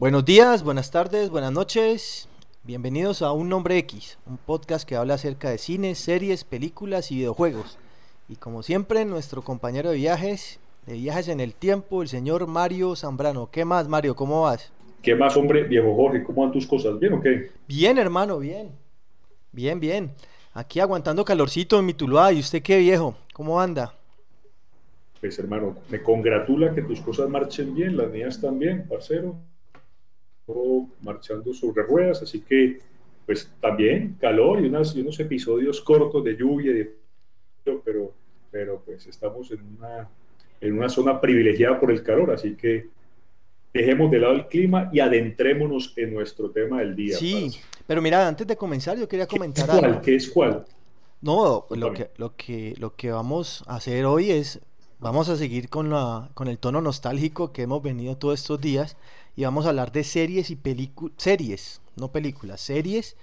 Buenos días, buenas tardes, buenas noches. Bienvenidos a Un Nombre X, un podcast que habla acerca de cines, series, películas y videojuegos. Y como siempre, nuestro compañero de viajes, de viajes en el tiempo, el señor Mario Zambrano. ¿Qué más, Mario? ¿Cómo vas? ¿Qué más, hombre, viejo Jorge? ¿Cómo van tus cosas? ¿Bien o qué? Bien, hermano, bien. Bien, bien. Aquí aguantando calorcito en mi Tuluá. ¿Y usted qué, viejo? ¿Cómo anda? Pues, hermano, me congratula que tus cosas marchen bien, las mías también, parcero marchando sobre ruedas, así que pues también calor y, unas, y unos episodios cortos de lluvia, de, pero, pero pues estamos en una, en una zona privilegiada por el calor, así que dejemos de lado el clima y adentrémonos en nuestro tema del día. Sí, pero mira, antes de comenzar yo quería comentar ¿Qué es cuál? ¿Qué es cuál? No, lo que, lo, que, lo que vamos a hacer hoy es, vamos a seguir con, la, con el tono nostálgico que hemos venido todos estos días y vamos a hablar de series y películas, series, no películas, series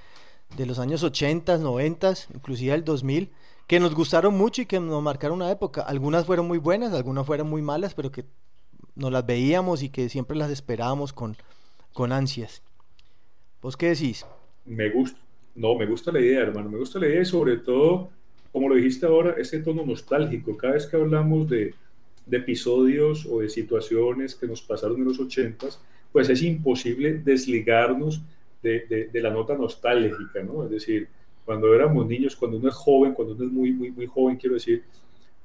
de los años 80, 90, inclusive el 2000, que nos gustaron mucho y que nos marcaron una época. Algunas fueron muy buenas, algunas fueron muy malas, pero que nos las veíamos y que siempre las esperábamos con, con ansias. ¿Vos qué decís? Me gusta, no, me gusta la idea, hermano, me gusta la idea sobre todo, como lo dijiste ahora, ese tono nostálgico. Cada vez que hablamos de, de episodios o de situaciones que nos pasaron en los ochentas, pues es imposible desligarnos de, la nota nostálgica, ¿no? Es decir, cuando éramos niños, cuando uno es joven, cuando uno es muy, muy, muy joven, quiero decir,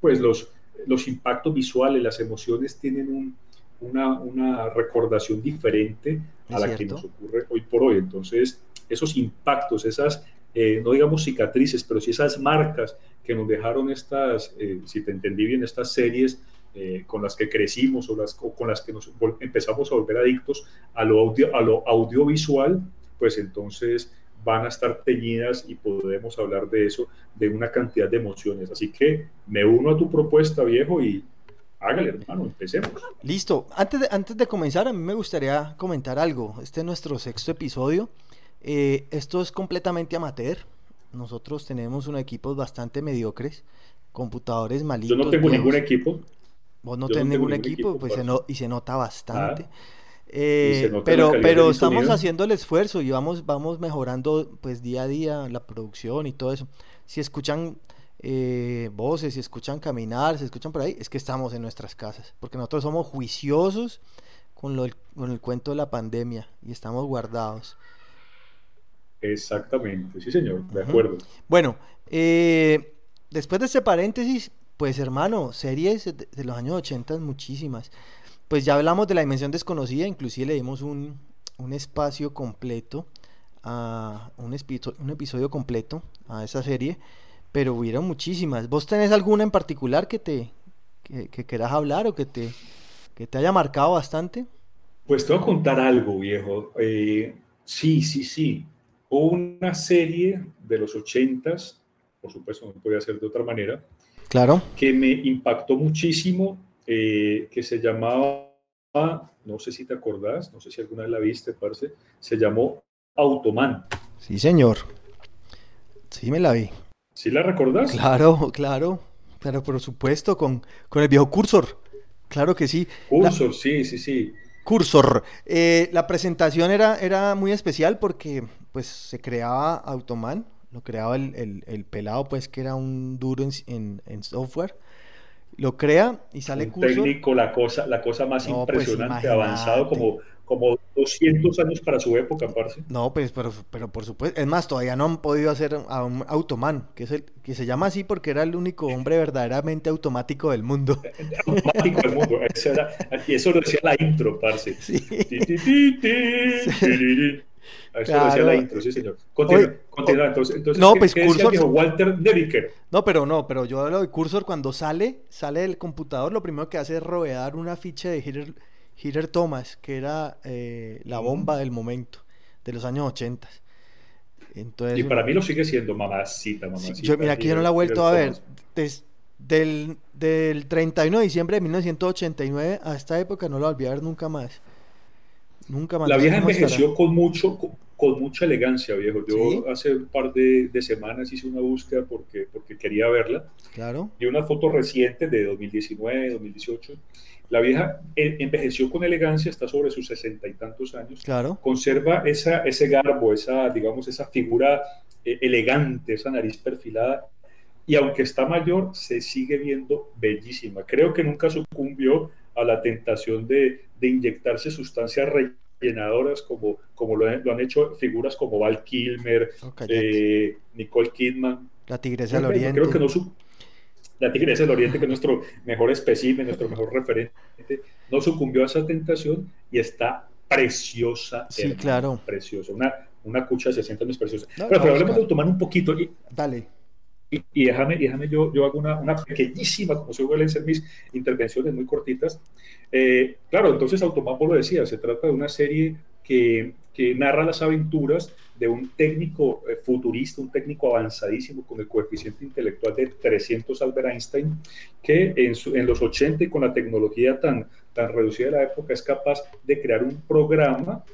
pues los, los impactos visuales, las emociones tienen una, una, recordación diferente a la que nos ocurre hoy por hoy. Entonces, esos impactos, esas, eh, no digamos cicatrices, pero sí esas marcas que nos dejaron estas, eh, si te entendí bien, estas series eh, con las que crecimos o, las, con las que nos empezamos a volver adictos a lo, audio, a lo audiovisual, pues entonces van a estar teñidas y podemos hablar de eso, de una cantidad de emociones. Así que me uno a tu propuesta, viejo, y hágale, hermano, empecemos. Listo. Antes de, antes de comenzar, a mí me gustaría comentar algo. Este es nuestro sexto episodio. Eh, esto es completamente amateur. Nosotros tenemos un equipo bastante mediocres, computadores malitos. Yo no tengo ningún equipo. Vos no tenés ningún equipo, pues se y se nota bastante. Ah, eh, pero pero estamos haciendo el esfuerzo y vamos, vamos mejorando pues día a día la producción y todo eso. Si escuchan eh, voces, si escuchan caminar, si escuchan por ahí, es que estamos en nuestras casas, porque nosotros somos juiciosos con, lo, con el cuento de la pandemia y estamos guardados. Exactamente, sí señor, de acuerdo. Bueno, eh, después de este paréntesis, pues hermano, series de los años 80 muchísimas. Pues ya hablamos de la dimensión desconocida, inclusive le dimos un, espacio completo, a un, un episodio completo a esa serie, pero hubieron muchísimas. ¿Vos tenés alguna en particular que te que, quieras hablar o que te, que te haya marcado bastante? Pues te voy a contar algo, viejo. Eh, sí, sí, sí. Hubo una serie de los ochentas, por supuesto no podía ser de otra manera, Claro. Que me impactó muchísimo, eh, que se llamaba, no sé si te acordás, no sé si alguna vez la viste, parce, se llamó Automan. Sí, señor. Sí, me la vi. ¿Sí la recordás? Claro, claro. Pero por supuesto, con, con el viejo Cursor. Claro que sí. Cursor, sí, sí, sí. Cursor. Eh, la presentación era, era muy especial porque pues se creaba Automan, lo creaba el, el, pelado, pues que era un duro en, en, software. Lo crea y sale un técnico, la cosa, la cosa más pues, impresionante, avanzado como, como 200 años para su época, parce. No, pues, pero, pero por supuesto, es más, todavía no han podido hacer a un Automan, que es el que se llama así porque era el único hombre verdaderamente automático del mundo. automático del mundo, eso era, y eso lo decía la intro, parce. Sí. Eso decía la intro, sí, señor. Continúa, continúa. Entonces, entonces no, pues Cursor. Walter Devicker. No, pero no, pero yo hablo de Cursor cuando sale, sale del computador, lo primero que hace es rodear una ficha de Hitter, Hitter Thomas, que era eh, la bomba del momento, de los años 80. Entonces, y para mí lo sigue siendo mamacita, mamacita. yo, mira, aquí yo no la he vuelto a ver. Desde, del, del 31 de diciembre de 1989 a esta época no la volví a ver nunca más. Nunca. La vieja envejeció con mucho, con mucha elegancia, viejo. Yo hace un par de, semanas hice una búsqueda porque, porque quería verla. Claro. Y una foto reciente de 2019, 2018. La vieja envejeció con elegancia, está sobre sus sesenta y tantos años. Claro. Conserva esa, ese garbo, esa, digamos, esa figura eh, elegante, esa nariz perfilada. Y aunque está mayor, se sigue viendo bellísima. Creo que nunca sucumbió a la tentación de, de inyectarse sustancias llenadoras como, como lo, han hecho figuras como Val Kilmer, eh, Nicole Kidman. La Tigresa del Oriente. Creo que no la Tigresa del Oriente, que es nuestro mejor espécimen, nuestro mejor referente, no sucumbió a esa tentación y está preciosa. Sí, claro. Preciosa. Una, una cucha de 60 años preciosa. pero, hablemos de tomar un poquito. Y, Dale. Y, y, déjame, déjame yo, yo hago una, una pequeñísima, como suelen ser mis intervenciones muy cortitas. Eh, claro, entonces Automapo lo decía, se trata de una serie que, que narra las aventuras de un técnico eh, futurista, un técnico avanzadísimo con el coeficiente intelectual de 300 Albert Einstein, que en, en los 80 y con la tecnología tan, tan reducida de la época es capaz de crear un programa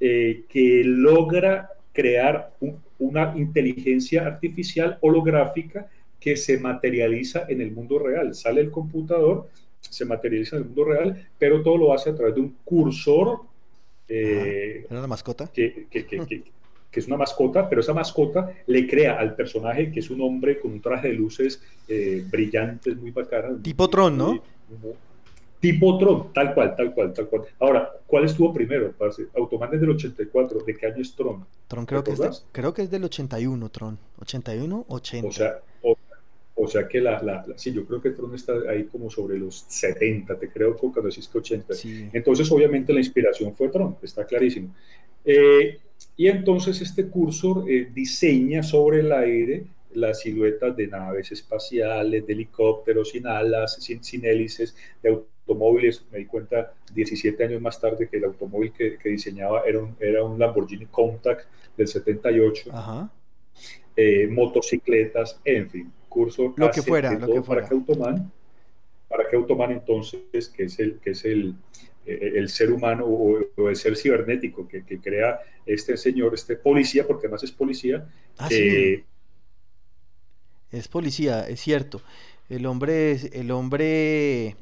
eh, que logra crear un, una inteligencia artificial holográfica que se materializa en el mundo real. Sale el computador, se materializa en el mundo real, pero todo lo hace a través de un cursor. Eh, ¿Una mascota? Que, que, que, que, es una mascota, pero esa mascota le crea al personaje, que es un hombre con un traje de luces eh, brillantes, muy bacana. Tipo Tron, ¿no? Tipo Tron, tal cual, tal cual, tal cual. Ahora, ¿cuál estuvo primero? Automan es del 84. ¿De qué año es Tron? Tron creo que, es creo que es del 81, Tron. 81, 80. O sea, o, sea que la, la, sí, yo creo que Tron está ahí como sobre los 70, te creo cuando decís que 80. Entonces, obviamente, la inspiración fue Tron, está clarísimo. Eh, y entonces este cursor eh, diseña sobre el aire las siluetas de naves espaciales, de helicópteros sin alas, sin, sin hélices, de automóviles. Me di cuenta 17 años más tarde que el automóvil que, diseñaba era un, era un Lamborghini Contact del 78. Eh, motocicletas, en fin, curso lo que fuera, lo que fuera. para que Automan, para que Automan entonces, que es el, que es el, eh, el ser humano o, el ser cibernético que, que, crea este señor, este policía, porque además es policía, ah, eh, es policía, es cierto. El hombre, el hombre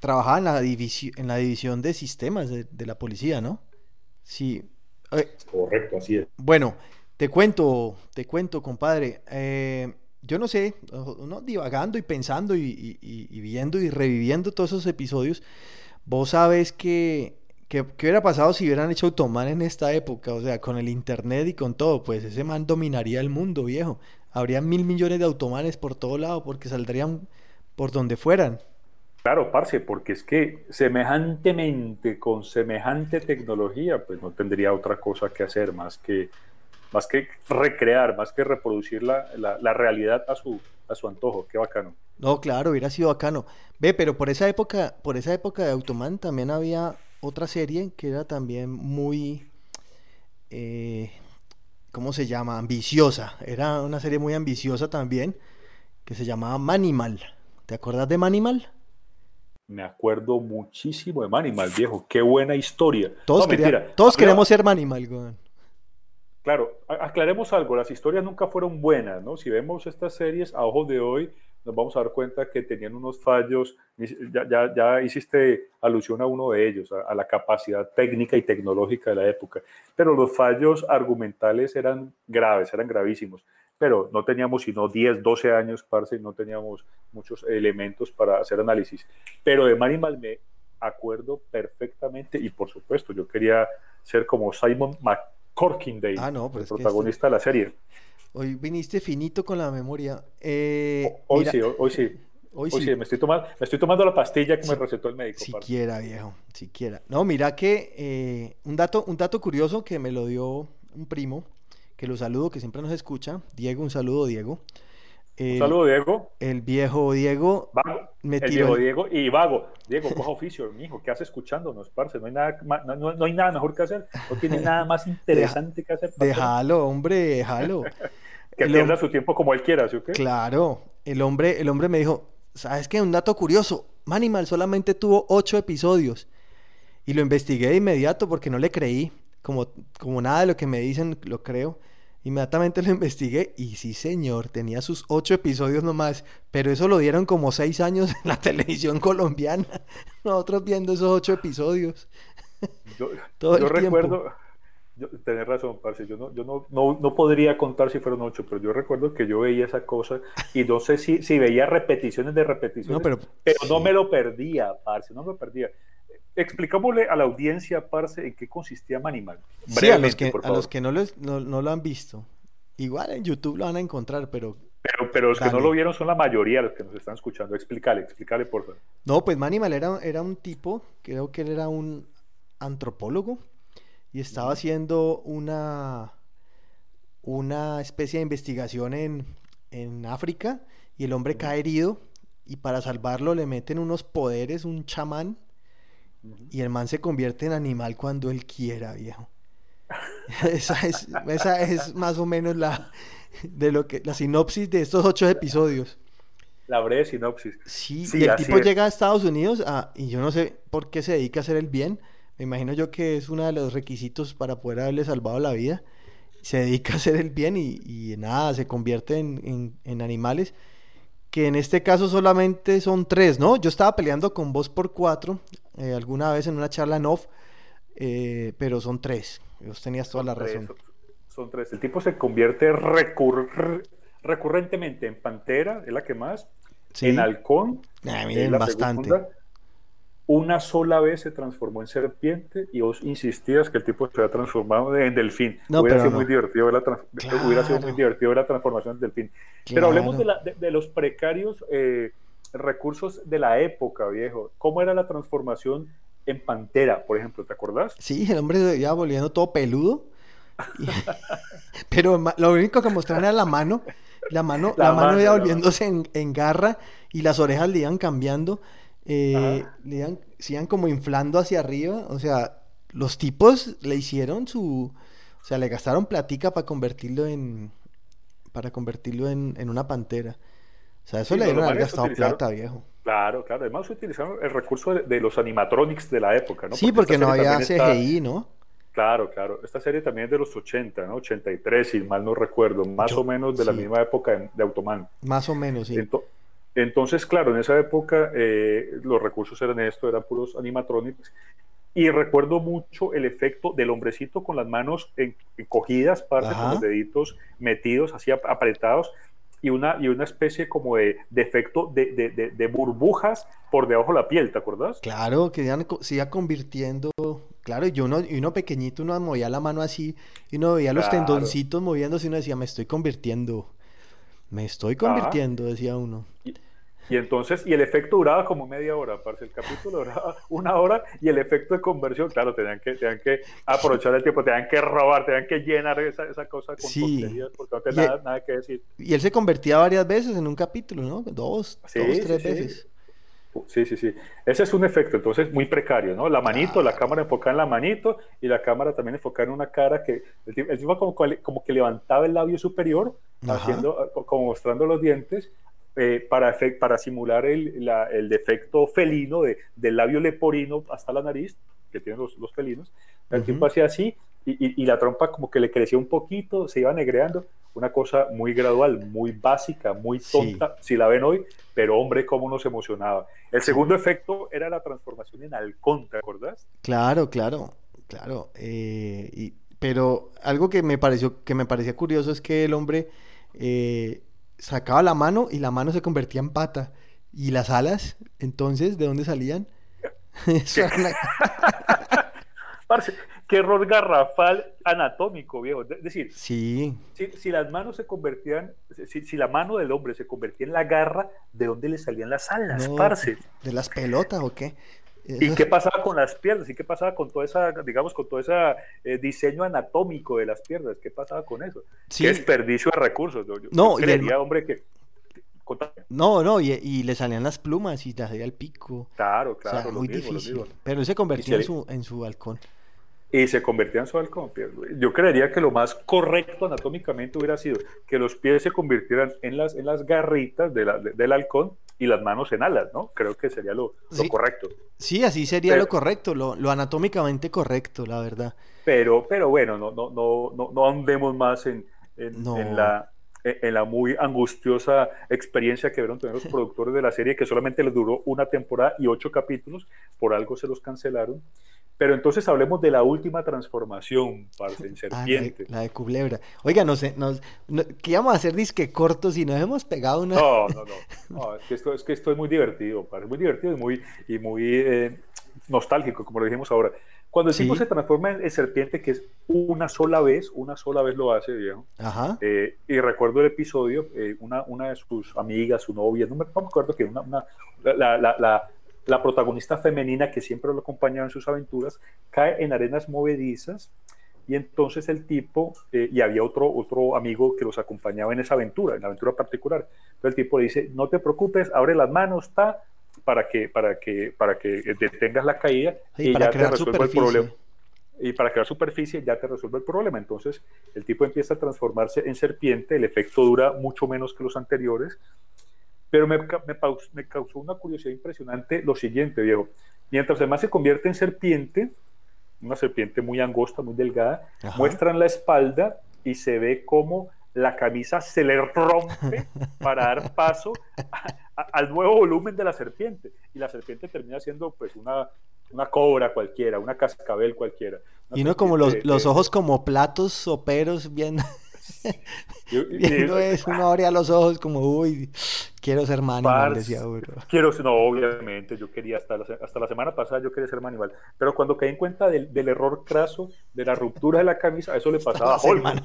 trabajaba en la, división, en la división de sistemas de, la policía, ¿no? Sí. Correcto, así es. Bueno, te cuento, te cuento, compadre. Eh, yo no sé, uno divagando y pensando y, viendo y reviviendo todos esos episodios, vos sabes que, que, ¿qué hubiera pasado si hubieran hecho Automan en esta época? O sea, con el internet y con todo, pues ese man dominaría el mundo, viejo. Habría mil millones de automanes por todo lado porque saldrían por donde fueran. Claro, parce, porque es que semejantemente, con semejante tecnología, pues no tendría otra cosa que hacer más que, más que recrear, más que reproducir la, la, realidad a su, a su antojo. Qué bacano. No, claro, hubiera sido bacano. Ve, pero por esa época, por esa época de Automan también había otra serie que era también muy, eh, ¿cómo se llama? Ambiciosa. Era una serie muy ambiciosa también, que se llamaba Manimal. ¿Te acuerdas de Manimal? Me acuerdo muchísimo de Manimal, viejo. Qué buena historia. Todos, todos queremos ser Manimal, Claro, aclaremos algo. Las historias nunca fueron buenas, ¿no? Si vemos estas series a ojos de hoy, nos vamos a dar cuenta que tenían unos fallos, ya, ya, hiciste alusión a uno de ellos, a, la capacidad técnica y tecnológica de la época, pero los fallos argumentales eran graves, eran gravísimos, pero no teníamos sino 10, 12 años, parce, no teníamos muchos elementos para hacer análisis. Pero de Manimal me acuerdo perfectamente y por supuesto yo quería ser como Simon McCorkindale, ah, no, el protagonista de la serie. Hoy viniste finito con la memoria. Eh, hoy, sí, hoy, sí, hoy, sí. me estoy, tomando, me estoy tomando la pastilla que me recetó el médico. Siquiera, viejo, siquiera. No, mira que eh, un, dato, un dato curioso que me lo dio un primo, que lo saludo, que siempre nos escucha. Diego, un saludo, Diego. Un saludo, Diego. El viejo Diego. Vago. el viejo Diego y vago. Diego, coja oficio, mijo. ¿Qué hace escuchándonos, parce? No hay, nada, no, no, hay nada mejor que hacer. No tiene nada más interesante que hacer. Déjalo, hombre, déjalo. que pierda su tiempo como él quiera, ¿sí o qué? Claro. El hombre, el hombre me dijo, ¿sabes qué? Un dato curioso. Manimal solamente tuvo ocho episodios. Y lo investigué de inmediato porque no le creí. como, como nada de lo que me dicen lo creo. Inmediatamente lo investigué y sí, señor, tenía sus ocho episodios nomás, pero eso lo dieron como seis años en la televisión colombiana. Nosotros viendo esos ocho episodios. Yo, Todo yo recuerdo, tenés razón, parce, yo, no, yo no, no, podría contar si fueron ocho, pero yo recuerdo que yo veía esa cosa y no sé si, si veía repeticiones de repeticiones, pero, pero no me lo perdía, parce, no me lo perdía explicámosle a la audiencia, Parce, en qué consistía Manimal. Sí, a los que, a los que no, no, lo han visto. Igual en YouTube lo van a encontrar, pero... Pero, pero los que no lo vieron son la mayoría de los que nos están escuchando. Explícale, explícale, por favor. No, pues Manimal era, era un tipo, creo que él era un antropólogo y estaba haciendo una, una especie de investigación en, en África y el hombre cae herido y para salvarlo le meten unos poderes, un chamán y el man se convierte en animal cuando él quiera, viejo. esa, es, esa es más o menos la, de lo que, la sinopsis de estos ocho episodios. La breve sinopsis. Sí, y el tipo llega a Estados Unidos y yo no sé por qué se dedica a hacer el bien. Me imagino yo que es uno de los requisitos para poder haberle salvado la vida. Se dedica a hacer el bien y, nada, se convierte en, en, animales que en este caso solamente son tres, ¿no? Yo estaba peleando con vos por cuatro eh, alguna vez en una charla en off, eh, pero son tres. Vos tenías toda la razón. Son, tres. El tipo se convierte recurrentemente en pantera, es la que más, en halcón, ah, bastante. una sola vez se transformó en serpiente y vos insistías que el tipo se había transformado en delfín. hubiera, sido muy divertido la hubiera sido muy divertido la transformación en delfín. Pero hablemos de, los precarios eh, recursos de la época, viejo. ¿Cómo era la transformación en Pantera, por ejemplo? ¿Te acordás? Sí, el hombre iba volviendo todo peludo. Pero lo único que mostraban era la mano. La mano, la, mano, iba volviéndose en, garra y las orejas le iban cambiando. Eh, le iban, se iban como inflando hacia arriba. O sea, los tipos le hicieron su. O sea, le gastaron platica para convertirlo en. Para convertirlo en, en una pantera. O sea, eso le dieron haber gastado plata, viejo. Claro, claro. Además utilizaron el recurso de, los animatronics de la época, ¿no? Sí, porque, no había CGI, ¿no? Claro, claro. Esta serie también es de los 80, ¿no? 83, si mal no recuerdo. Más o menos de la misma época de Automan. Más o menos, sí. entonces, claro, en esa época eh, los recursos eran esto, eran puros animatronics. Y recuerdo mucho el efecto del hombrecito con las manos encogidas, parte, con los deditos metidos, así apretados y una, y una especie como de, efecto de, de, burbujas por debajo de la piel, ¿te acuerdas? Claro, que se iba convirtiendo, claro, y uno, y uno pequeñito, uno movía la mano así, y uno veía los tendoncitos moviéndose y uno decía, me estoy convirtiendo, me estoy convirtiendo, decía uno. Y entonces, y el efecto duraba como media hora, parce. El capítulo duraba una hora y el efecto de conversión, claro, tenían que, tenían que aprovechar el tiempo, tenían que robar, tenían que llenar esa, esa cosa con sí. porque no tenía nada, nada, que decir. Y él se convertía varias veces en un capítulo, ¿no? Dos, dos tres veces. Sí, sí, sí. Ese es un efecto, entonces, muy precario, ¿no? La manito, la cámara enfocada en la manito y la cámara también enfocada en una cara que el tipo, como, como, que levantaba el labio superior, haciendo, como mostrando los dientes, eh, para, para simular el, el defecto felino de, del labio leporino hasta la nariz, que tienen los, los felinos. El tiempo hacía así y, y, la trompa como que le crecía un poquito, se iba negreando. Una cosa muy gradual, muy básica, muy tonta, si la ven hoy, pero hombre, cómo nos emocionaba. El segundo efecto era la transformación en halcón, ¿te acordás? Claro, claro, claro. Eh, y, pero algo que me pareció que me parecía curioso es que el hombre eh, sacaba la mano y la mano se convertía en pata. ¿Y las alas? Entonces, ¿de dónde salían? Parce, qué error garrafal anatómico, viejo. Es decir, sí. si, las manos se convertían, si, la mano del hombre se convertía en la garra, ¿de dónde le salían las alas, parce? ¿De las pelotas o qué? ¿Y qué pasaba con las piernas? ¿Y qué pasaba con toda esa, digamos, con todo ese eh, diseño anatómico de las piernas? ¿Qué pasaba con eso? ¿Qué desperdicio de recursos? Yo, no, creería, hombre, que... No, no, y, le salían las plumas y le hacía el pico. Claro, claro. muy difícil. Pero él se convertía en, su, en su halcón. Y se convertía en su halcón. Yo creería que lo más correcto anatómicamente hubiera sido que los pies se convirtieran en las, en las garritas de la, del halcón y las manos en alas, ¿no? Creo que sería lo, correcto. Sí, así sería lo correcto, lo, anatómicamente correcto, la verdad. Pero, pero bueno, no, no, no, no, andemos más en, en, la, en la muy angustiosa experiencia que vieron los productores de la serie, que solamente les duró una temporada y ocho capítulos, por algo se los cancelaron. Pero entonces hablemos de la última transformación, parce, en ah, serpiente. la, de, culebra. Oiga, no sé, nos, ¿qué íbamos a hacer disque cortos y nos hemos pegado una... No, no, no. es, que esto, es que esto es muy divertido, parce, muy divertido y muy, y muy eh, nostálgico, como lo dijimos ahora. Cuando el tipo se transforma en, serpiente, que es una sola vez, una sola vez lo hace, viejo. Ajá. Eh, y recuerdo el episodio, eh, una, una de sus amigas, su novia, no me, acuerdo que una, una la, la, la la protagonista femenina que siempre lo acompañaba en sus aventuras cae en arenas movedizas y entonces el tipo, eh, y había otro, otro amigo que los acompañaba en esa aventura, en la aventura particular. Entonces el tipo le dice, no te preocupes, abre las manos, está, para que, para que, para que detengas la caída y, ya te resuelva el problema. Y para crear superficie ya te resuelve el problema. Entonces el tipo empieza a transformarse en serpiente, el efecto dura mucho menos que los anteriores pero me, me, causó una curiosidad impresionante lo siguiente, viejo. Mientras además se convierte en serpiente, una serpiente muy angosta, muy delgada, muestran la espalda y se ve como la camisa se le rompe para dar paso al nuevo volumen de la serpiente. Y la serpiente termina siendo pues una, una cobra cualquiera, una cascabel cualquiera. Y no como los, los ojos como platos soperos bien... Viendo eso, uno abría los ojos como, uy, quiero ser Manimal, decía Quiero, no, obviamente, yo quería, hasta la, hasta la semana pasada yo quería ser Manimal, pero cuando caí en cuenta del, del error craso, de la ruptura de la camisa, eso le pasaba a Hulk.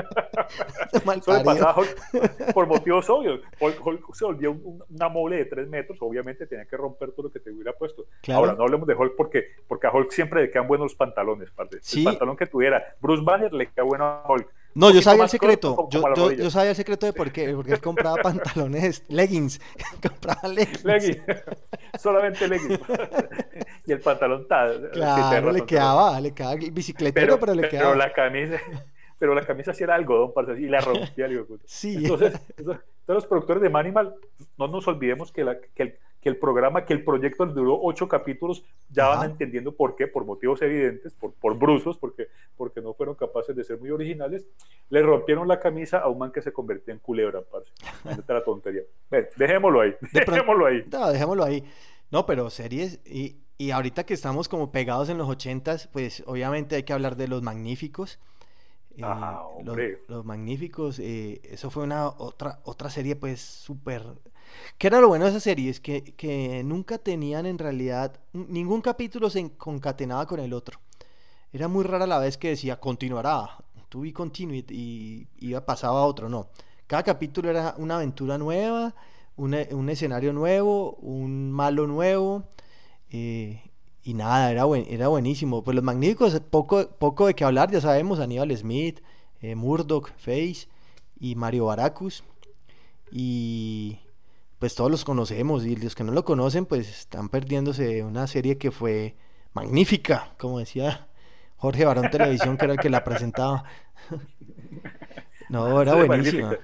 Eso le pasaba a Hulk por motivos obvios. Hulk, se volvió una mole de tres metros, obviamente tenía que romper todo lo que te hubiera puesto. Ahora, no hablemos de Hulk porque, porque a Hulk siempre le quedan buenos los pantalones. Parte. El pantalón que tuviera Bruce Banner le queda bueno a Hulk. No, yo sabía el secreto. yo, yo, sabía el secreto de por qué. Porque él compraba pantalones, leggings. compraba leggings. leggings. Solamente leggings. y el pantalón tal. Claro, le quedaba, le quedaba bicicletero, pero, le quedaba. Pero la camisa, pero la camisa sí era algodón, y la rompía. sí. Entonces, entonces, los productores de Manimal, no nos olvidemos que, la, que el que el programa, que el proyecto duró ocho capítulos, ya van entendiendo por qué, por motivos evidentes, por, por brusos, porque, porque no fueron capaces de ser muy originales, le rompieron la camisa a un man que se convertía en culebra, parce. la tontería. dejémoslo ahí, dejémoslo ahí. No, dejémoslo ahí. No, pero series, y, y ahorita que estamos como pegados en los ochentas, pues obviamente hay que hablar de los magníficos. Eh, los, magníficos, eh, eso fue una otra, otra serie pues súper ¿Qué era lo bueno de esa serie? Es que, que nunca tenían en realidad, ningún capítulo se concatenaba con el otro. Era muy rara la vez que decía continuará, to be continued y iba pasaba a otro, no. Cada capítulo era una aventura nueva, un, un escenario nuevo, un malo nuevo. Eh, y nada, era, buen, era buenísimo. Pues los magníficos, poco, poco de qué hablar, ya sabemos, Aníbal Smith, eh, Murdoch, Face y Mario Baracus. Y, pues todos los conocemos y los que no lo conocen pues están perdiéndose una serie que fue magnífica, como decía Jorge Barón Televisión, que era el que la presentaba. no, era buenísima.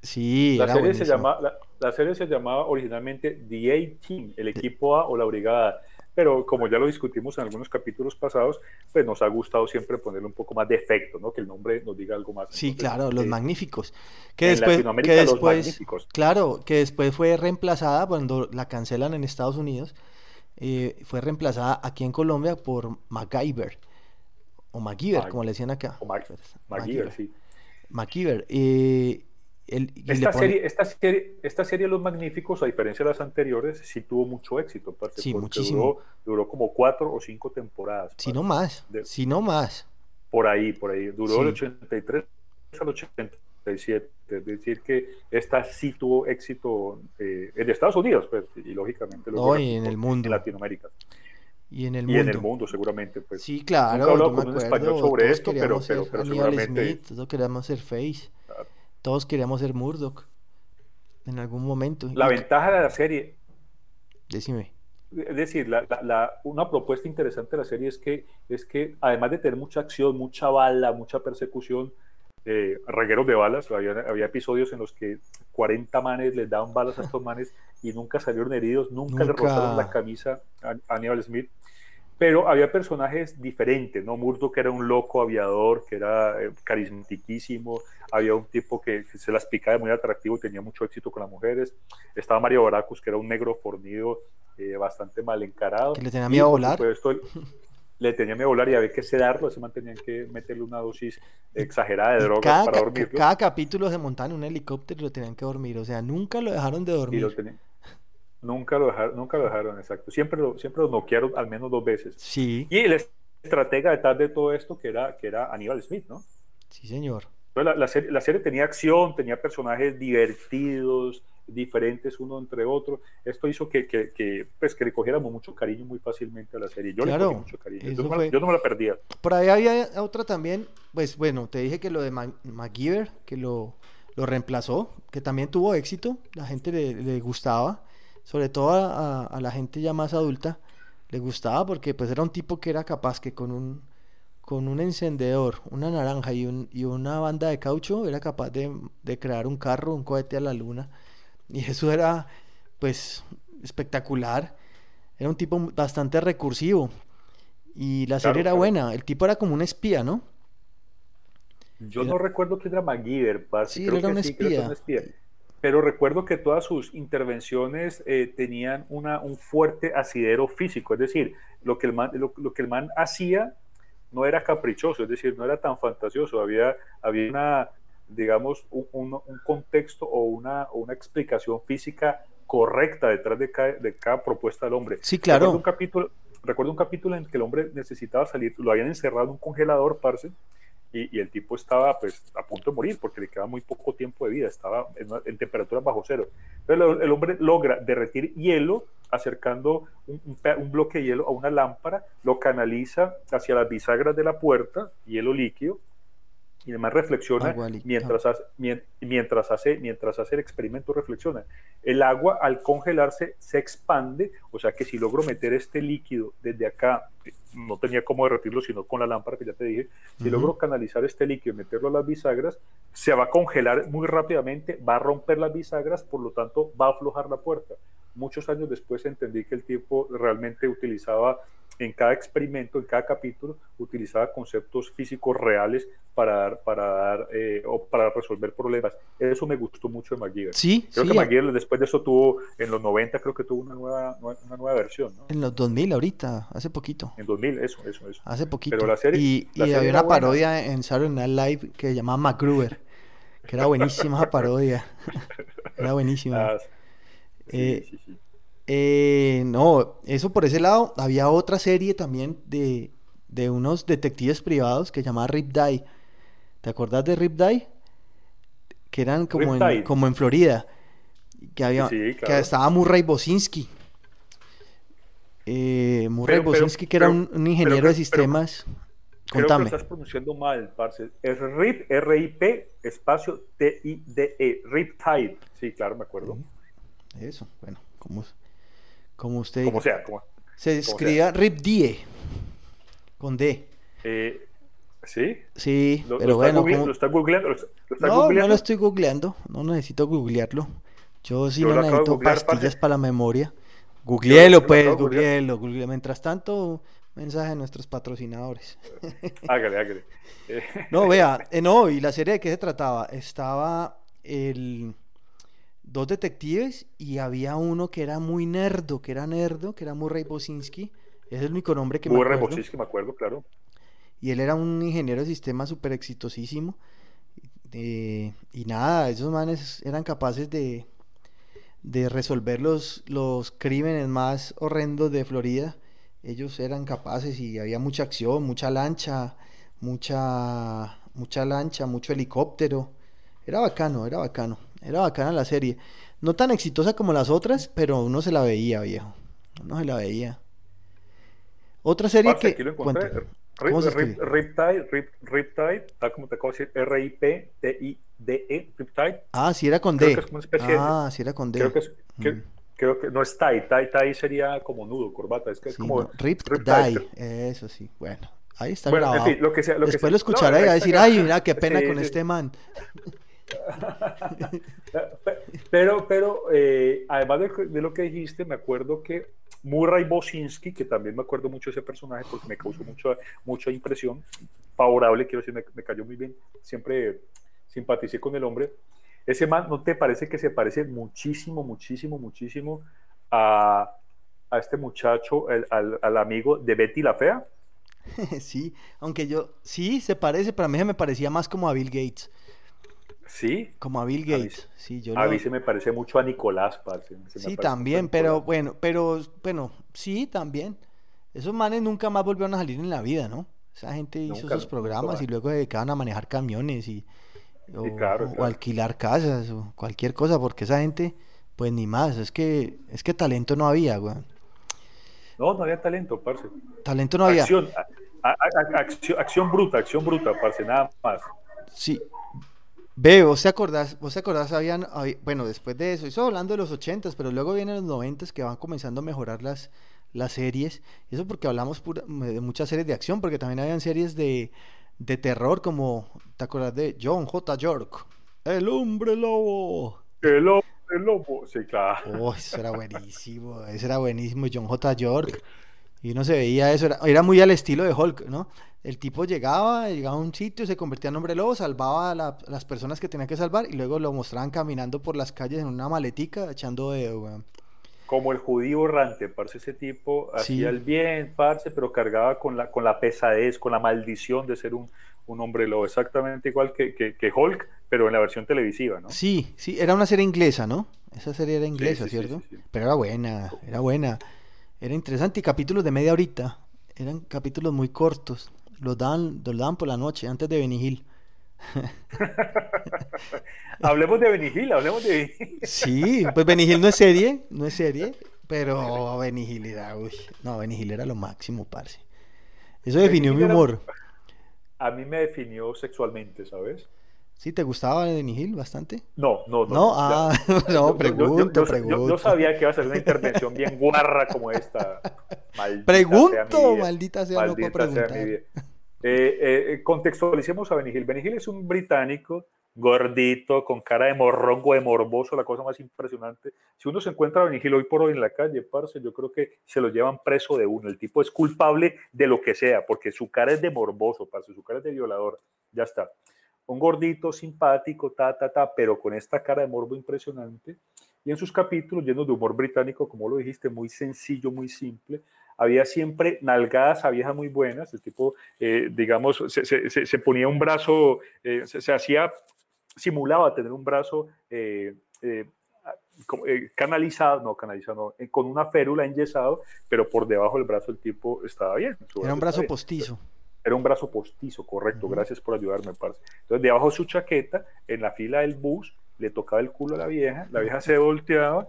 Sí, la, serie se llama, la, serie se llamaba originalmente The A-Team, el equipo A o la brigada pero como ya lo discutimos en algunos capítulos pasados, pues nos ha gustado siempre ponerle un poco más de efecto, ¿no? Que el nombre nos diga algo más. Sí, claro, los eh, magníficos. Que después, que después claro, que después fue reemplazada cuando la cancelan en Estados Unidos, eh, fue reemplazada aquí en Colombia por MacGyver o MacGyver, como le decían acá. O MacGyver, sí. MacGyver. Eh, esta, serie, esta, serie, esta serie Los Magníficos, a diferencia de las anteriores, sí tuvo mucho éxito. Sí, muchísimo. Duró, como cuatro o cinco temporadas. Si no más, si no más. Por ahí, por ahí. Duró del 83 al 87. Es decir, que esta sí tuvo éxito eh, en Estados Unidos, pues, y lógicamente lo en el mundo. En Latinoamérica. Y en el mundo. Y en el mundo, seguramente. Pues. Sí, claro. Nunca he hablado con un español sobre esto, pero, pero, pero seguramente. Smith, todos queríamos ser Face. Todos queríamos ser Murdoch en algún momento. La ventaja de la serie. Decime. Es decir, una propuesta interesante de la serie es que, es que además de tener mucha acción, mucha bala, mucha persecución, eh, regueros de balas. Había, había, episodios en los que 40 manes les daban balas a estos manes y nunca salieron heridos, nunca, le rozaron la camisa a Aníbal Smith. Pero había personajes diferentes, ¿no? Murdo, que era un loco aviador, que era eh, carismatiquísimo. Había un tipo que, se las picaba de muy atractivo y tenía mucho éxito con las mujeres. Estaba Mario Baracus, que era un negro fornido, eh, bastante mal encarado. Que le tenía miedo a volar. le tenía miedo a volar y había que sedarlo, se mantenían que meterle una dosis exagerada de drogas para dormirlo. Cada capítulo se montaban en un helicóptero y lo tenían que dormir, o sea, nunca lo dejaron de dormir. Nunca lo dejaron, nunca lo dejaron, exacto. Siempre lo, siempre lo noquearon al menos dos veces. Sí. Y el estratega detrás de todo esto que era, que era Aníbal Smith, ¿no? Sí, señor. la, serie, la serie tenía acción, tenía personajes divertidos, diferentes uno entre otro. Esto hizo que, que, que, pues, que le cogiéramos mucho cariño muy fácilmente a la serie. Yo le cogí mucho cariño. Yo no, me la perdía. Por ahí había otra también, pues bueno, te dije que lo de MacGyver, que lo, lo reemplazó, que también tuvo éxito, la gente le, le gustaba, sobre todo a, a, la gente ya más adulta, le gustaba porque pues era un tipo que era capaz que con un con un encendedor, una naranja y, un, y una banda de caucho era capaz de, de crear un carro, un cohete a la luna y eso era, pues, espectacular. Era un tipo bastante recursivo. Y la serie era buena. El tipo era como un espía, ¿no? Yo no recuerdo que era MacGyver, Sí, era, un espía. Pero recuerdo que todas sus intervenciones eh, tenían una, un fuerte asidero físico. Es decir, lo que, el man, lo, que el man hacía no era caprichoso, es decir, no era tan fantasioso. Había, había una, digamos, un, contexto o una, una, explicación física correcta detrás de cada, de cada propuesta del hombre. Sí, claro. Recuerdo un, capítulo, recuerdo un capítulo en que el hombre necesitaba salir, lo habían encerrado en un congelador, parce, y, el tipo estaba pues a punto de morir porque le quedaba muy poco tiempo de vida, estaba en, temperatura bajo cero. Pero el, hombre logra derretir hielo acercando un, un, bloque de hielo a una lámpara, lo canaliza hacia las bisagras de la puerta, hielo líquido, y además reflexiona mientras hace, mientras, hace, mientras hace el experimento, reflexiona. El agua al congelarse se expande, o sea que si logro meter este líquido desde acá, no tenía cómo derretirlo sino con la lámpara que ya te dije, si logro canalizar este líquido y meterlo a las bisagras, se va a congelar muy rápidamente, va a romper las bisagras, por lo tanto va a aflojar la puerta. Muchos años después entendí que el tipo realmente utilizaba en cada experimento, en cada capítulo, utilizaba conceptos físicos reales para dar, para dar eh, o para resolver problemas. Eso me gustó mucho de McGear. Sí, creo que McGear después de eso tuvo, en los 90 creo que tuvo una nueva, una nueva versión. ¿no? En los 2000 ahorita, hace poquito. En 2000, eso, eso, eso. Hace poquito. Pero la serie, y, y había una parodia en Saturday Night Live que se llamaba MacGruber, que era buenísima esa parodia. era buenísima. Ah, eh, sí, sí. Eh, no, eso por ese lado. Había otra serie también de, de unos detectives privados que llamaba Rip Die. ¿Te acuerdas de Rip Die? Que eran como, en, como en Florida. Que, había, que estaba Murray Bosinski. Eh, Murray Bosinski, que era un, ingeniero de sistemas. Contame. Que estás pronunciando mal, parce. Es RIP, R-I-P, espacio T-I-D-E. Rip Tide. Sí, claro, me acuerdo. Eso, bueno, como como usted. Como sea. Como, se escribía Rip Die. Con D. Eh, ¿Sí? Sí, pero bueno. ¿Lo está googleando? no, no lo estoy googleando. No necesito googlearlo. Yo sí no necesito pastillas para la memoria. Googleelo, pues, googleelo, googleelo. Mientras tanto, mensaje a nuestros patrocinadores. hágale, hágale. no, vea, eh, no, y la serie de qué se trataba. Estaba el dos detectives y había uno que era muy nerdo, que era nerdo, que era Murray Bosinski. Es el único nombre que me acuerdo. Murray Bosinski, me acuerdo, claro. Y él era un ingeniero de sistema súper exitosísimo. Eh, y nada, esos manes eran capaces de, de resolver los, los crímenes más horrendos de Florida. Ellos eran capaces y había mucha acción, mucha lancha, mucha, mucha lancha, mucho helicóptero. Era bacano, era bacano. Era bacana la serie. No tan exitosa como las otras, pero uno se la veía, viejo. Uno se la veía. Otra serie que. Aquí lo encontré. Riptide, Rip, Riptide, tal como te acabo de decir, R-I-P-T-I-D-E, Riptide. Ah, sí era con D. ah, sí era con D. Creo que, es, mm. creo que no es tie, tie, tie sería como nudo, corbata, es que es como... Riptide, eso sí, bueno. Ahí está grabado. lo que sea, lo Después lo escuchará y va a decir, ay, mira, qué pena con este man. pero, pero eh, además de, lo que dijiste, me acuerdo que Murray Bosinski, que también me acuerdo mucho de ese personaje porque me causó mucha, mucha impresión, favorable, quiero decir, me, cayó muy bien, siempre simpaticé con el hombre. Ese man, ¿no te parece que se parece muchísimo, muchísimo, muchísimo a, a este muchacho, al, amigo de Betty la Fea? Sí, aunque yo, sí, se parece, pero a mí me parecía más como a Bill Gates. Sí. Como a Bill Gates. A sí, yo a mí se me parece mucho a Nicolás, parce. sí, también, pero bueno, pero bueno, sí, también. Esos manes nunca más volvieron a salir en la vida, ¿no? Esa gente hizo sus programas y luego se dedicaban a manejar camiones y o, alquilar casas o cualquier cosa, porque esa gente, pues ni más, es que es que talento no había, güey. No, no había talento, parce. Talento no había. Acción, acción, acción bruta, acción bruta, parce, nada más. Sí, Ve, vos te acordás, vos te acordás, habían, bueno, después de eso, eso hablando de los ochentas, pero luego vienen los noventas que van comenzando a mejorar las, las series. Eso porque hablamos de muchas series de acción, porque también habían series de, de terror, como, ¿te acordás de John J. York? El hombre lobo. El hombre lobo, sí, claro. Oh, eso era buenísimo, eso era buenísimo, John J. York. Y uno se veía eso, era, era muy al estilo de Hulk, ¿no? El tipo llegaba, llegaba a un sitio, se convertía en hombre lobo, salvaba a, las personas que tenía que salvar y luego lo mostraban caminando por las calles en una maletica echando dedo, Como el judío errante, parce, ese tipo hacía el bien, parce, pero cargaba con la, con la pesadez, con la maldición de ser un, hombre lobo, exactamente igual que, que, Hulk, pero en la versión televisiva, ¿no? Sí, sí, era una serie inglesa, ¿no? Esa serie era inglesa, ¿cierto? pero era buena, era buena. Era interesante y capítulos de media horita. Eran capítulos muy cortos. Los daban, los daban por la noche, antes de Benihil. hablemos de Benihil, hablemos de Benihil. sí, pues Benihil no es serie, no es serie, pero Benihil era, uy, no, Benihil era lo máximo, parce. Eso definió mi humor. a mí me definió sexualmente, ¿sabes? ¿Sí te gustaba Nihil bastante? No, no, no. No, ah, no, pregunto, pregunto. Yo, sabía que iba a ser una intervención bien guarra como esta. Maldita pregunto, sea maldita sea, no puedo preguntar. Eh, eh, contextualicemos a Benigil. Benigil es un británico gordito, con cara de morrongo, de morboso, la cosa más impresionante. Si uno se encuentra a Benigil hoy por hoy en la calle, parce, yo creo que se lo llevan preso de uno. El tipo es culpable de lo que sea, porque su cara es de morboso, parce, su cara es de violador. Ya está un gordito simpático, ta, ta, ta, pero con esta cara de morbo impresionante. Y en sus capítulos llenos de humor británico, como lo dijiste, muy sencillo, muy simple. Había siempre nalgadas a viejas muy buenas. El tipo, eh, digamos, se, ponía un brazo, eh, se, hacía, simulaba tener un brazo eh, canalizado, no canalizado, con una férula enyesado, pero por debajo del brazo el tipo estaba bien. Era un brazo postizo. Era un brazo postizo, correcto. Gracias por ayudarme, parce. Entonces, debajo de su chaqueta, en la fila del bus, le tocaba el culo a la vieja, la vieja se volteaba,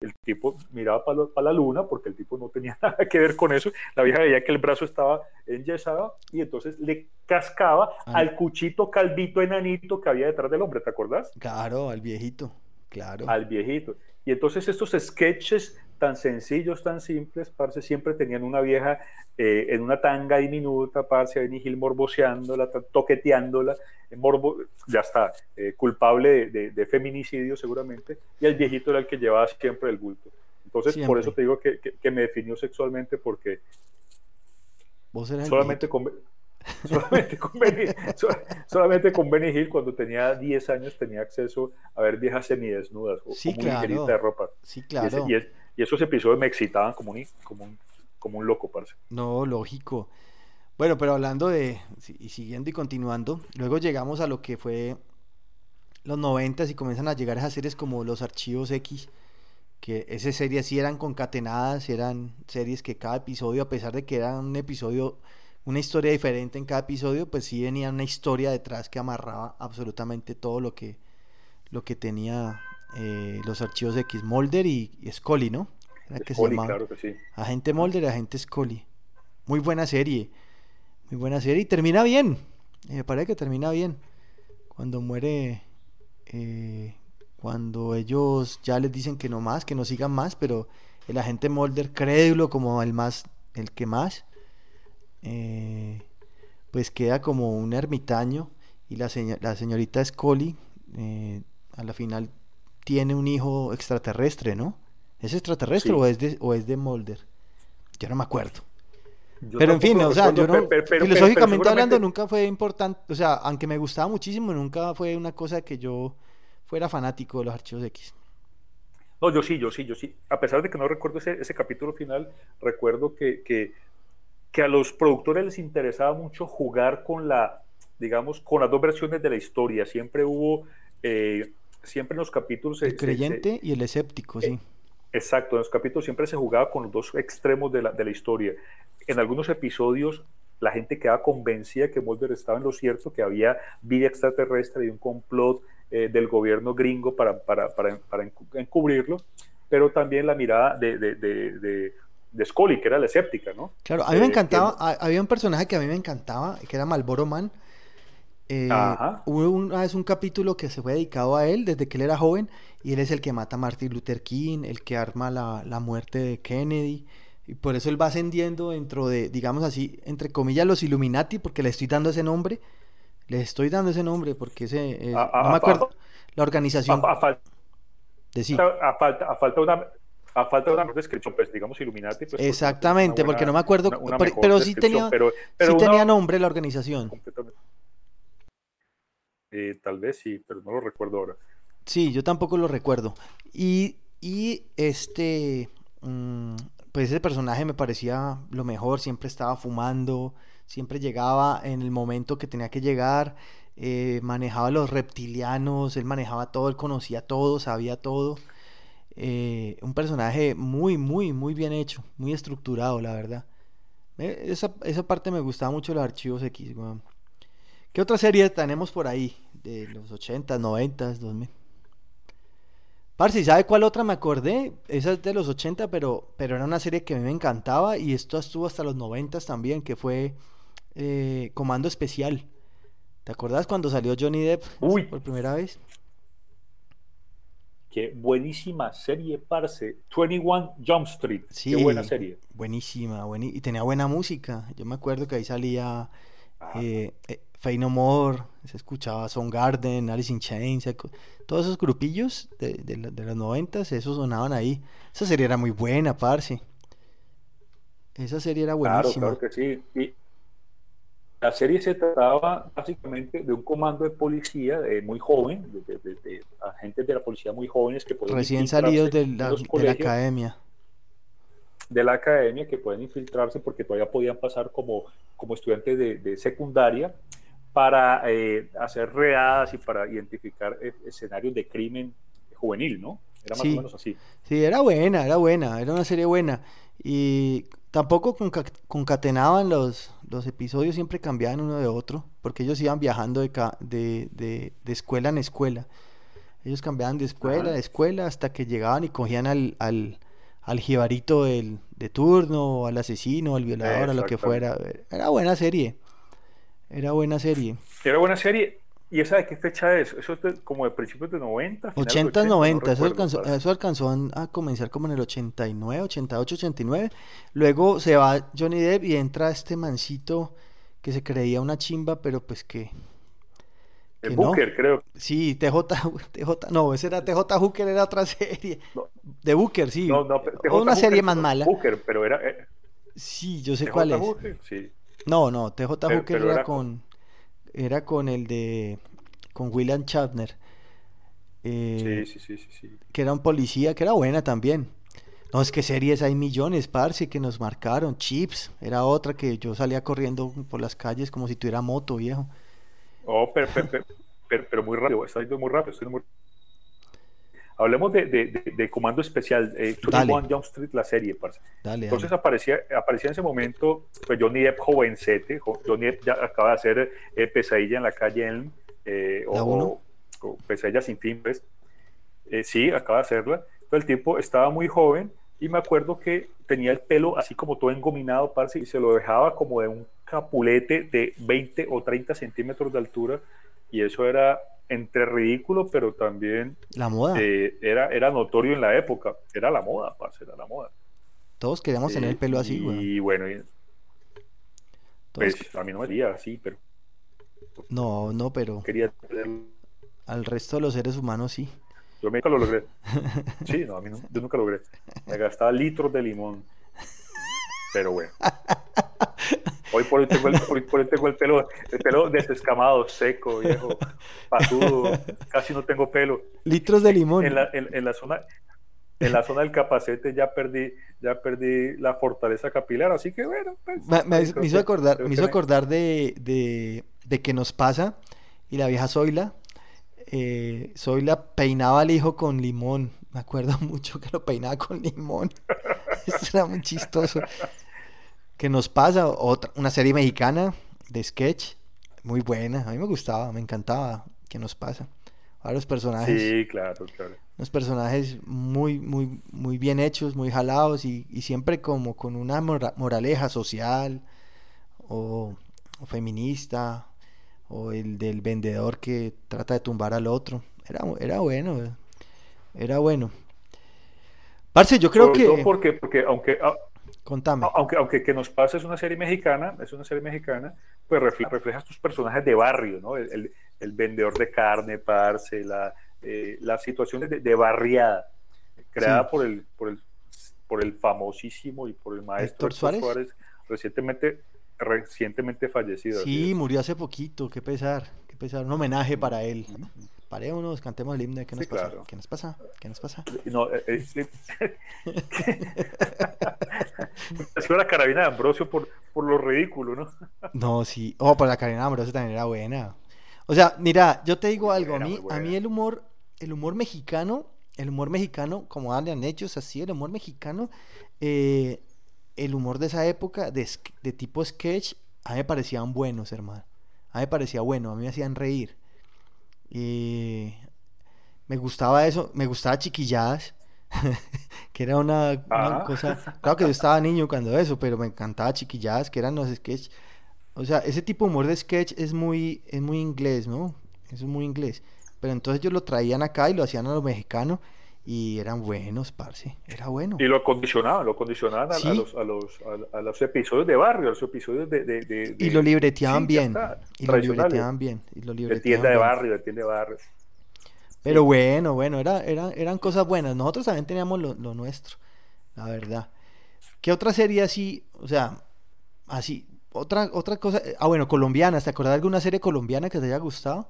el tipo miraba para la luna, porque el tipo no tenía nada que ver con eso, la vieja veía que el brazo estaba enyesado y entonces le cascaba al cuchito calvito enanito que había detrás del hombre, ¿te acordás? Claro, al viejito, claro. Al viejito. Y entonces estos sketches tan sencillos, tan simples, parce, siempre tenían una vieja eh, en una tanga diminuta, parce, Benny Gil morboseándola, toqueteándola, morbo, ya está, eh, culpable de, feminicidio seguramente, y el viejito era el que llevaba siempre el bulto. Entonces, por eso te digo que, me definió sexualmente, porque solamente con, solamente, con Benny, solamente con Benny Hill, cuando tenía 10 años, tenía acceso a ver viejas semidesnudas o sí, claro. de ropa. Sí, claro. y, y esos episodios me excitaban como un, como un, como un loco, parce. No, lógico. Bueno, pero hablando de, y siguiendo y continuando, luego llegamos a lo que fue los noventas y comienzan a llegar esas series como los archivos X, que esas series sí eran concatenadas, eran series que cada episodio, a pesar de que era un episodio, una historia diferente en cada episodio, pues sí venía una historia detrás que amarraba absolutamente todo lo que, lo que tenía eh, los archivos X, Molder y, Scully, ¿no? claro que sí. Agente Molder y Agente Scully. Muy buena serie. Muy buena serie y termina bien. Me parece que termina bien. Cuando muere. Eh, cuando ellos ya les dicen que no más, que no sigan más, pero el agente Molder crédulo como el más, el que más, eh, pues queda como un ermitaño y la, la señorita Scully eh, a la final tiene un hijo extraterrestre, ¿no? ¿Es extraterrestre o, es de, o es de Mulder? Yo no me acuerdo. pero en fin, o sea, yo no, filosóficamente hablando nunca fue importante, o sea, aunque me gustaba muchísimo, nunca fue una cosa que yo fuera fanático de los archivos X. No, yo sí, yo sí, yo sí. A pesar de que no recuerdo ese, ese capítulo final, recuerdo que, que, que, a los productores les interesaba mucho jugar con la, digamos, con las dos versiones de la historia. Siempre hubo, eh, siempre en los capítulos... El creyente y el escéptico, sí. Exacto, en los capítulos siempre se jugaba con los dos extremos de la, de la historia. En algunos episodios la gente quedaba convencida que Mulder estaba en lo cierto, que había vida extraterrestre y un complot eh, del gobierno gringo para, para, para, para, encubrirlo, pero también la mirada de, de, de, de, Scully, que era la escéptica, ¿no? Claro, a mí me eh, encantaba, había un personaje que a mí me encantaba, que era Malboro Man. Eh, hubo una vez un capítulo que se fue dedicado a él desde que él era joven y él es el que mata a Martin Luther King, el que arma la, la muerte de Kennedy. Y por eso él va ascendiendo dentro de, digamos así, entre comillas, los Illuminati, porque le estoy dando ese nombre. Le estoy dando ese nombre porque ese. no me acuerdo. la organización. A, falta, a falta una. A falta de una descripción, pues digamos Illuminati. Pues, Exactamente, porque no me acuerdo. pero, sí tenía, pero, sí tenía nombre la organización. Eh, tal vez sí, pero no lo recuerdo ahora. Sí, yo tampoco lo recuerdo. Y, y este. Mm, pues ese personaje me parecía lo mejor, siempre estaba fumando, siempre llegaba en el momento que tenía que llegar, eh, manejaba los reptilianos, él manejaba todo, él conocía todo, sabía todo. Eh, un personaje muy, muy, muy bien hecho, muy estructurado, la verdad. esa, esa, parte me gustaba mucho los archivos X. ¿Qué otra serie tenemos por ahí? De los 80, 90, 2000. Parce, ¿sabe cuál otra me acordé? Esa es de los 80, pero, pero era una serie que a mí me encantaba y esto estuvo hasta los 90 también, que fue eh, Comando Especial. ¿Te acordás cuando salió Johnny Depp por primera vez? Qué buenísima serie, parce. 21 Jump Street. Sí, Qué buena serie. Buenísima, y tenía buena música. Yo me acuerdo que ahí salía eh, eh, Fey No More, se escuchaba Garden, Alice in Chains, todos esos grupillos de, de, los noventas, esos sonaban ahí. Esa serie era muy buena, parce. Esa serie era buenísima. Claro, claro que sí. La serie se trataba básicamente de un comando de policía muy joven, de, agentes de la policía muy jóvenes que podían recién salidos de la, de la academia de la academia que pueden infiltrarse porque todavía podían pasar como, como estudiantes de, secundaria para eh, hacer readas y para identificar eh, escenarios de crimen juvenil, ¿no? Era más o menos así. Sí, era buena, era buena, era una serie buena. Y tampoco concatenaban los, los episodios, siempre cambiaban uno de otro, porque ellos iban viajando de, de, de, escuela en escuela. Ellos cambiaban de escuela a escuela hasta que llegaban y cogían al, al, al jibarito del, de turno, al asesino, al violador, a lo que fuera. Era buena serie. Era buena serie. Era buena serie. ¿Y esa de qué fecha es? Eso es como de principios de 90. 80, 90. eso, alcanzó, eso alcanzó a comenzar como en el 89, 88, 89. Luego se va Johnny Depp y entra este mancito que se creía una chimba, pero pues que. que Booker, creo. Sí, TJ, TJ, no, ese era TJ Hooker, era otra serie. De Booker, sí. No, no, TJ una serie más mala. Booker, pero era. Eh, sí, yo sé cuál es. sí. No, no, TJ Hooker era, con, era con el de con William Shatner. Eh, sí, sí, sí, sí, Que era un policía, que era buena también. No, es que series hay millones, parce, que nos marcaron. Chips, era otra que yo salía corriendo por las calles como si tuviera moto, viejo. Oh, pero, pero, muy rápido, está yendo muy rápido, estoy muy Hablemos de, de, de, Comando Especial, eh, 21 Jump Street, la serie, parce. Entonces Aparecía, aparecía en ese momento pues, Johnny Depp jovencete, Johnny Depp ya acaba de hacer eh, Pesadilla en la calle Elm, eh, o, Pesadilla sin fin, pues. Eh, sí, acaba de hacerla. Pero el tipo estaba muy joven y me acuerdo que tenía el pelo así como todo engominado, parce, y se lo dejaba como de un capulete de 20 o 30 centímetros de altura y eso era entre ridículo, pero también la moda. Eh, era, era notorio en la época, era la moda, parce, era la moda. Todos queríamos tener el pelo así, güey. Y bueno, Pues a mí no me diría así, pero. No, no, pero. Quería Al resto de los seres humanos sí. Yo nunca lo logré. Sí, no, a mí no, yo nunca lo logré. Me gastaba litros de limón. Pero bueno. Hoy por hoy tengo el, hoy por hoy tengo el pelo, el pelo desescamado, seco, viejo, patudo, casi no tengo pelo. Litros de limón. En la, en, en la zona, en la zona del capacete ya perdí, ya perdí la fortaleza capilar, así que bueno. Pues, me, me- me hizo acordar, me hizo acordar de, de, de que nos pasa y la vieja Zoila. Eh, Zoila peinaba al hijo con limón. Me acuerdo mucho que lo peinaba con limón. Eso era muy chistoso. Que nos pasa otra, una serie mexicana de sketch, muy buena. A mí me gustaba, me encantaba. Que nos pasa. Varios personajes. Sí, claro, claro. unos personajes muy, muy, muy bien hechos, muy jalados y, y siempre como con una mora- moraleja social o, o feminista o el del vendedor que trata de tumbar al otro. Era, era bueno, eh, era bueno. Parce, yo creo Sobre que... todo porque, porque aunque, a- Contame. aunque, aunque que nos pasa es una serie mexicana, es una serie mexicana, pues refleja, refleja estos personajes de barrio, ¿no? El, el- el vendedor de carne, parce, la, eh, las situaciones de, de barriada, creada Sí. por, el, por, el, por el famosísimo y por el maestro Héctor Suárez. recientemente, recientemente fallecido. Sí, murió hace poquito, qué pesar, qué pesar. Un homenaje para él. Ujú. Parémonos, cantemos el himno. ¿Qué nos Sí, pasa? claro. ¿Qué nos pasa? ¿Qué nos pasa? No, eh, eh, sí. Es la carabina de Ambrosio por, por lo ridículo, ¿no? No, sí. Oh, pero la Karina Ambrosio también era buena. O sea, mira, yo te digo algo. A mí, a mí el humor, el humor mexicano, el humor mexicano, como hablan hechos así, el humor mexicano, eh, el humor de esa época, de, de tipo sketch, a mí me parecían buenos, hermano. A mí me parecía bueno, a mí me hacían reír. Y me gustaba eso, me gustaba Chiquilladas, que era una, una Ajá. cosa. Claro que yo estaba niño cuando eso, pero me encantaba Chiquilladas, que eran los sketches. O sea, ese tipo de humor de sketch es muy, es muy inglés, ¿no? Eso es muy inglés. Pero entonces ellos lo traían acá y lo hacían a los mexicanos y eran buenos, parce. Era bueno. Y lo acondicionaban, lo acondicionaban a, los, a, los, a, los episodios de barrio, a los episodios de... de, de- Y de- lo libreteaban sí, bien. está, Y lo libreteaban bien. Y lo De libreteaban tienda de barrio, de tienda de barrio. Pero bueno, bueno, era, era- eran cosas buenas. Nosotros también teníamos lo, lo nuestro, la verdad. ¿Qué otra serie así? O sea, así, otra, otra cosa. Ah, bueno, colombiana. ¿Te acordás de alguna serie colombiana que te haya gustado?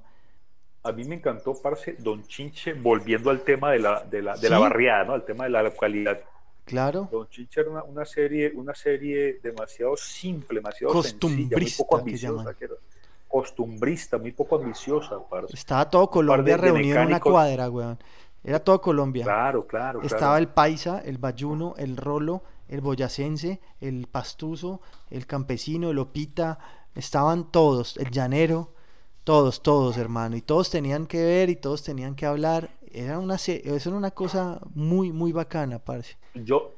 A mí me encantó, parce, Don Chinche, volviendo al tema de la, de la, de la barriada, ¿no? Al tema de la localidad. Claro. Don Chinche era una, una serie, una serie demasiado simple, demasiado sencilla, muy Costumbrista, poco ambiciosa. que. Costumbrista, muy poco ambiciosa, parce. Estaba todo Colombia reunido en una cuadra, weón. Era todo Colombia. Claro, claro, Estaba claro. el paisa, el bayuno, el rolo, el boyacense, el pastuso, el campesino, el opita, estaban todos, el llanero, todos, todos, hermano, y todos tenían que ver y todos tenían que hablar. Era una, eso era una cosa muy, muy bacana, parce. Yo,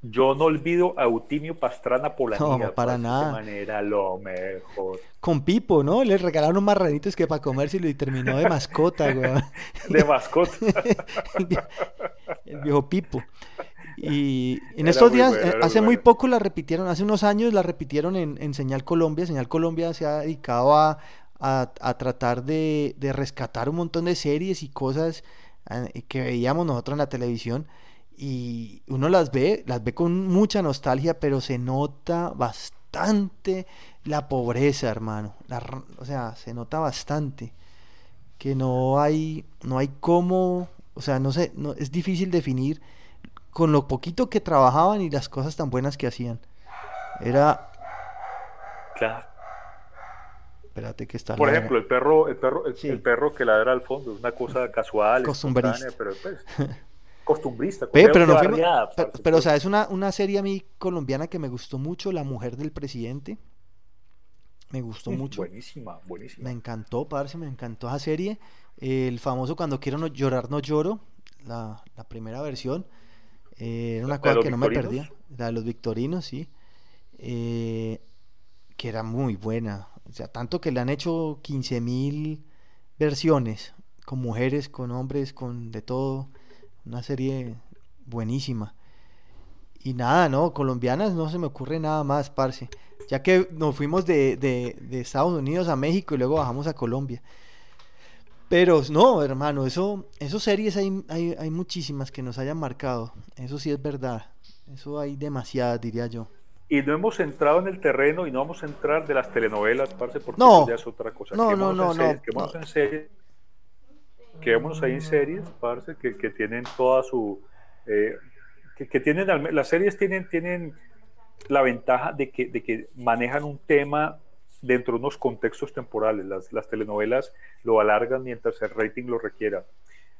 yo no olvido a Eutimio Pastrana Polanía. No, para nada. De manera lo mejor. Con Pipo, ¿no? Le regalaron marranitos que para comérselo y terminó de mascota, weón. De mascota. el, vie- el viejo Pipo. Y en Era estos días, bueno, eh, hace muy bueno. poco la repitieron, hace unos años la repitieron en, en Señal Colombia. Señal Colombia se ha dedicado a, a- tratar de, rescatar un montón de series y cosas eh, que veíamos nosotros en la televisión. Y uno las ve, las ve con mucha nostalgia, pero se nota bastante la pobreza, hermano. O sea, se nota bastante que no hay, no hay cómo, o sea, no sé, es difícil definir con lo poquito que trabajaban y las cosas tan buenas que hacían. Era, Claro. Espérate que está Por la- ejemplo, el perro, el perro, el, Sí. el perro que ladra al fondo, es una cosa casual, Costumbrista. pero pues, costumbrista. Pero no barriada, pero, parce, pero, o pues. sea, es una, una serie a mí colombiana que me gustó mucho, La mujer del presidente. Me gustó mucho. Buenísima, buenísima. Me encantó, parce, me encantó esa serie. El famoso Cuando quiero no llorar no lloro, la, la primera versión. Eh, era una ¿La de cosa que no me perdía. La de los victorinos, sí. Eh, que era muy buena. O sea, tanto que le han hecho 15.000 versiones, con mujeres, con hombres, con de todo. Una serie buenísima. Y nada, no, colombianas no se me ocurre nada más, parce. Ya que nos fuimos de, de, de Estados Unidos a México y luego bajamos a Colombia. Pero no, hermano, eso, esos series hay, hay, hay muchísimas que nos hayan marcado. Eso sí es verdad. Eso hay demasiadas, diría yo. Y no hemos entrado en el terreno y no vamos a entrar de las telenovelas, parce, porque No. eso ya es otra cosa. No, no, Quedémonos no, en series, no, Quedémonos no. en series. Quedémonos ahí en series, parce, que, que tienen toda su... eh, que, que tienen, las series tienen, tienen la ventaja de que, de que manejan un tema dentro de unos contextos temporales. Las, las telenovelas lo alargan mientras el rating lo requiera.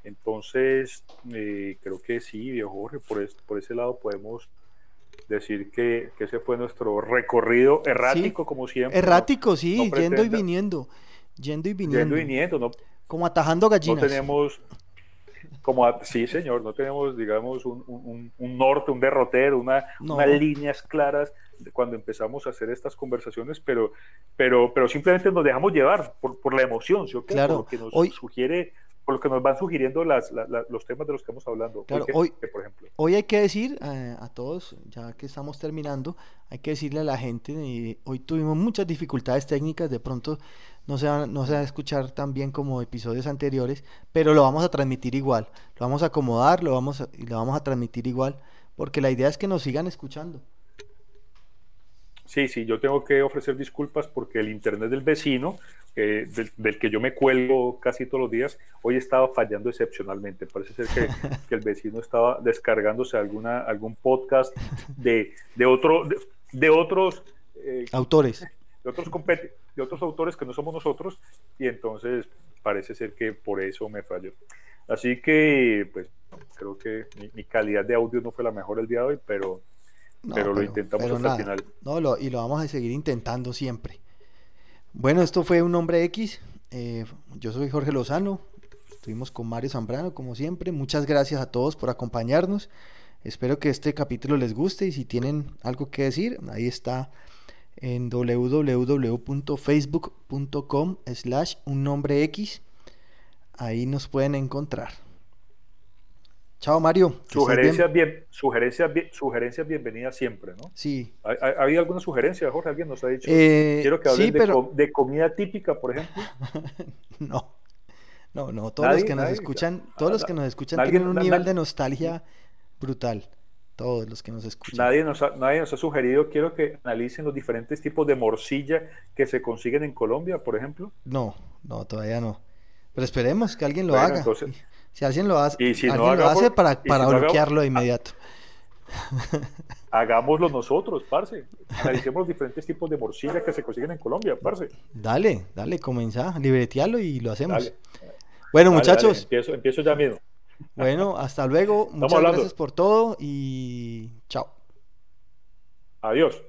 Entonces, eh, creo que sí, viejo Jorge, por, es- por ese lado podemos decir que, que ese fue nuestro recorrido errático, como siempre. ¿no? Errático, sí, no yendo y viniendo. Yendo y viniendo. Yendo y viniendo, no, Como atajando no gallinas. tenemos, como, a- sí señor, no tenemos, digamos, un, un- un norte, un derrotero, una, No. unas líneas claras cuando empezamos a hacer estas conversaciones, pero, pero, pero simplemente nos dejamos llevar por, por la emoción, ¿sí o qué? Claro, Por lo que nos hoy- sugiere, por lo que nos van sugiriendo las, la- la- los temas de los que estamos hablando. Claro, ¿qué- hoy- qué, por ejemplo. Hoy hay que decir eh, a todos, ya que estamos terminando, hay que decirle a la gente, eh, hoy tuvimos muchas dificultades técnicas, de pronto no se, va, no se va a escuchar tan bien como episodios anteriores, pero lo vamos a transmitir igual, lo vamos a acomodar, lo vamos a- y lo vamos a transmitir igual, porque la idea es que nos sigan escuchando. Sí, sí, yo tengo que ofrecer disculpas porque el internet del vecino, eh, del, del que yo me cuelgo casi todos los días, hoy estaba fallando excepcionalmente. Parece ser que, que el vecino estaba descargándose alguna, algún podcast de, de, otro, de, de otros, eh, Autores, de, otros de otros autores que no somos nosotros y entonces parece ser que por eso me falló. Así que, pues, creo que mi, mi calidad de audio no fue la mejor el día de hoy, pero, no, pero lo intentamos pero hasta nada, el final. no, lo- y lo vamos a seguir intentando siempre. Bueno, esto fue Un Hombre X, eh, yo soy Jorge Lozano, estuvimos con Mario Zambrano como siempre, muchas gracias a todos por acompañarnos, espero que este capítulo les guste y si tienen algo que decir, ahí está en www.facebook.com slash un nombre X, ahí nos pueden encontrar. Chao Mario. bien. Sugerencias, bien, sugerencias, bien, sugerencias bienvenidas siempre, ¿no? Sí. ¿Ha, ha- ha habido alguna sugerencia, Jorge? ¿Alguien nos ha dicho? Eh, Quiero que hablen sí, de, comida típica, por ejemplo. no. No, no, todos los que nos nadie. escuchan, todos los Ah, que nos escuchan tienen un nivel de nostalgia brutal. Todos los que nos escuchan. Nadie nos, ha, nadie nos ha sugerido, quiero que analicen los diferentes tipos de morcilla que se consiguen en Colombia, por ejemplo. No, no, todavía no. Pero esperemos que alguien lo Bueno, haga. entonces- Si alguien lo hace, Y si no alguien lo hagamos- hace para, si para no hagamos- bloquearlo de inmediato. Hagámoslo nosotros, parce. Analicemos los diferentes tipos de morcilla que se consiguen en Colombia, parce. Dale, dale, comenzá, libretealo y lo hacemos. Dale. Bueno, Dale, muchachos, dale, empiezo, empiezo ya mismo. bueno, hasta luego. Muchas hablando. gracias por todo y chao. Adiós.